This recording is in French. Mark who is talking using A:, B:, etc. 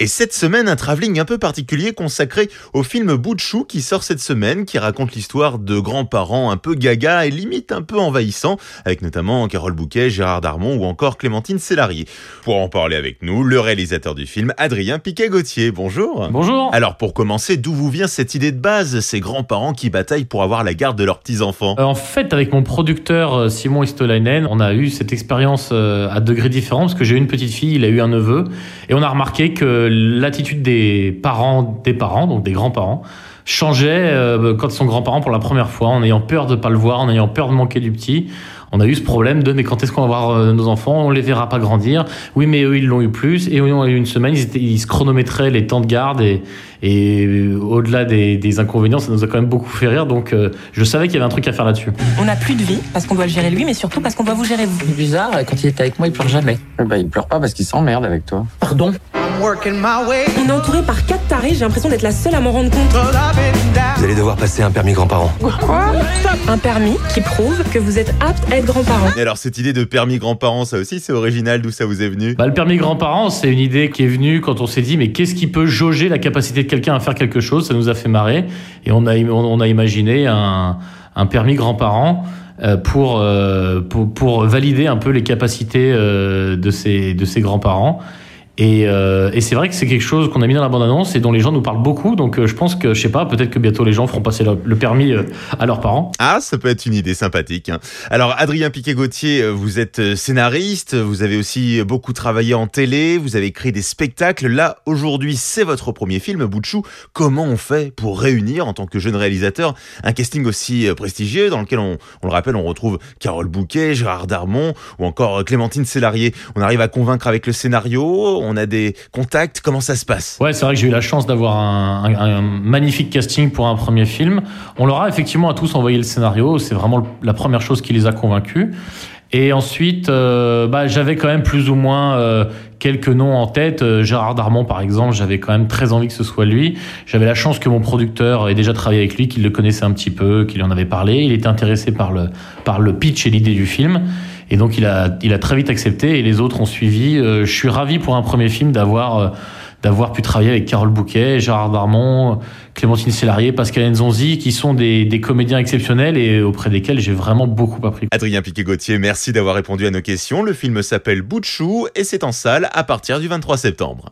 A: Et cette semaine, un travelling un peu particulier consacré au film Bout de chou qui sort cette semaine, qui raconte l'histoire de grands-parents un peu gaga et limite un peu envahissants, avec notamment Carole Bouquet, Gérard Darmon ou encore Clémentine Célarier. Pour en parler avec nous, le réalisateur du film, Adrien Piquet-Gauthier. Bonjour.
B: Bonjour.
A: Alors pour commencer, d'où vous vient cette idée de base, ces grands-parents qui bataillent pour avoir la garde de leurs petits-enfants?
B: Euh, En fait, avec mon producteur euh, Simon Istolainen, on a eu cette expérience euh, à degrés différents parce que j'ai eu une petite fille, il a eu un neveu, et on a remarqué que l'attitude des parents, des parents, donc des grands-parents, changeait euh, quand ils sont grands-parents pour la première fois, en ayant peur de pas le voir, en ayant peur de manquer du petit. On a eu ce problème de mais quand est-ce qu'on va voir euh, nos enfants? On les verra pas grandir. Oui, mais eux ils l'ont eu plus. Et eux, ont eu une semaine, ils, étaient, ils se chronométraient les temps de garde et, et euh, au-delà des, des inconvénients, ça nous a quand même beaucoup fait rire. Donc euh, je savais qu'il y avait un truc à faire là-dessus.
C: On n'a plus de vie parce qu'on doit le gérer lui, mais surtout parce qu'on doit vous gérer vous.
D: C'est bizarre, quand il est avec moi, il pleure jamais.
E: Bah, il pleure pas parce qu'il s'emmerde avec toi.
D: Pardon?
C: On est entouré par quatre tarés, j'ai l'impression d'être la seule à m'en rendre compte.
F: Vous allez devoir passer un permis grand-parent.
C: Un permis qui prouve que vous êtes apte à être grand-parent.
A: Et alors cette idée de permis grands-parents, ça aussi c'est original, d'où ça vous est venu?
B: Bah, le permis grands-parents, c'est une idée qui est venue quand on s'est dit, mais qu'est-ce qui peut jauger la capacité de quelqu'un à faire quelque chose? Ça nous a fait marrer. Et on a, im- on a imaginé un, un permis grands-parents euh, pour, euh, pour, pour valider un peu les capacités euh, de ces, de ces grands-parents. Et, euh, et c'est vrai que c'est quelque chose qu'on a mis dans la bande-annonce et dont les gens nous parlent beaucoup. Donc euh, je pense que, je sais pas, peut-être que bientôt les gens feront passer le, permis euh, à leurs parents.
A: Ah, ça peut être une idée sympathique. hein. Alors, Adrien Piquet-Gauthier, vous êtes scénariste, vous avez aussi beaucoup travaillé en télé, vous avez écrit des spectacles. Là, aujourd'hui, c'est votre premier film, Bout de chou. Comment on fait pour réunir, en tant que jeune réalisateur, un casting aussi prestigieux dans lequel, on, le rappelle, on retrouve Carole Bouquet, Gérard Darmon ou encore Clémentine Célarier. On arrive à convaincre avec le scénario, a des contacts, comment ça se passe?
B: Ouais, c'est vrai que j'ai eu la chance d'avoir un, magnifique casting pour un premier film. On leur a effectivement à tous envoyé le scénario. C'est vraiment la première chose qui les a convaincus. Et ensuite, euh, bah, j'avais quand même plus ou moins euh, quelques noms en tête. Euh, Gérard Darmon, par exemple, j'avais quand même très envie que ce soit lui. J'avais la chance que mon producteur ait déjà travaillé avec lui, qu'il le connaissait un petit peu, qu'il en avait parlé. Il était intéressé par le pitch et l'idée du film. Et donc, il a, il a très vite accepté et les autres ont suivi. Euh, je suis ravi pour un premier film d'avoir... euh, d'avoir pu travailler avec Carole Bouquet, Gérard Darmon, Clémentine Célarier, Pascal Nzonzi, qui sont des, des comédiens exceptionnels et auprès desquels j'ai vraiment beaucoup appris.
A: Adrien Piquet-Gauthier, merci d'avoir répondu à nos questions. Le film s'appelle Bout de chou et c'est en salle à partir du 23 septembre.